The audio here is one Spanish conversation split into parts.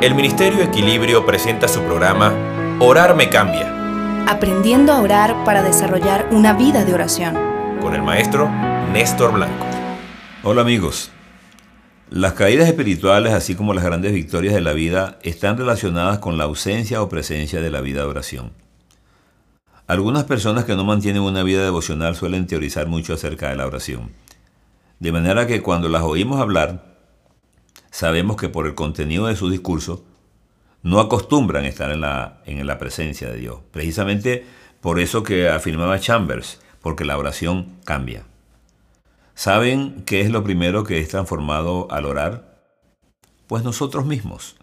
El Ministerio Equilibrio presenta su programa Orar me cambia, Aprendiendo a orar para desarrollar una vida de oración. con el maestro Néstor Blanco. Hola amigos. Las caídas espirituales, así como las grandes victorias de la vida, están relacionadas con la ausencia o presencia de la vida de oración. Algunas personas que no mantienen una vida devocional suelen teorizar mucho acerca de la oración. De manera que cuando las oímos hablar, sabemos que por el contenido de su discurso, no acostumbran estar en la, en la presencia de Dios. Precisamente por eso que afirmaba Chambers, porque la oración cambia. ¿Saben qué es lo primero que es transformado al orar? Pues nosotros mismos.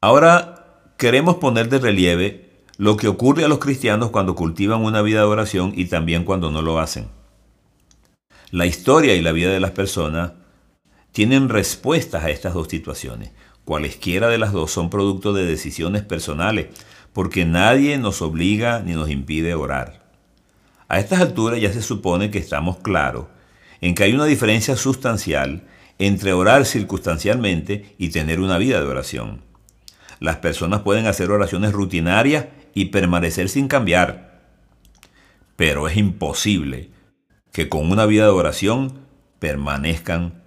Ahora queremos poner de relieve lo que ocurre a los cristianos cuando cultivan una vida de oración y también cuando no lo hacen. La historia y la vida de las personas tienen respuestas a estas dos situaciones. Cualesquiera de las dos son producto de decisiones personales, porque nadie nos obliga ni nos impide orar. A estas alturas ya se supone que estamos claros en que hay una diferencia sustancial entre orar circunstancialmente y tener una vida de oración. Las personas pueden hacer oraciones rutinarias y permanecer sin cambiar, pero es imposible que con una vida de oración permanezcan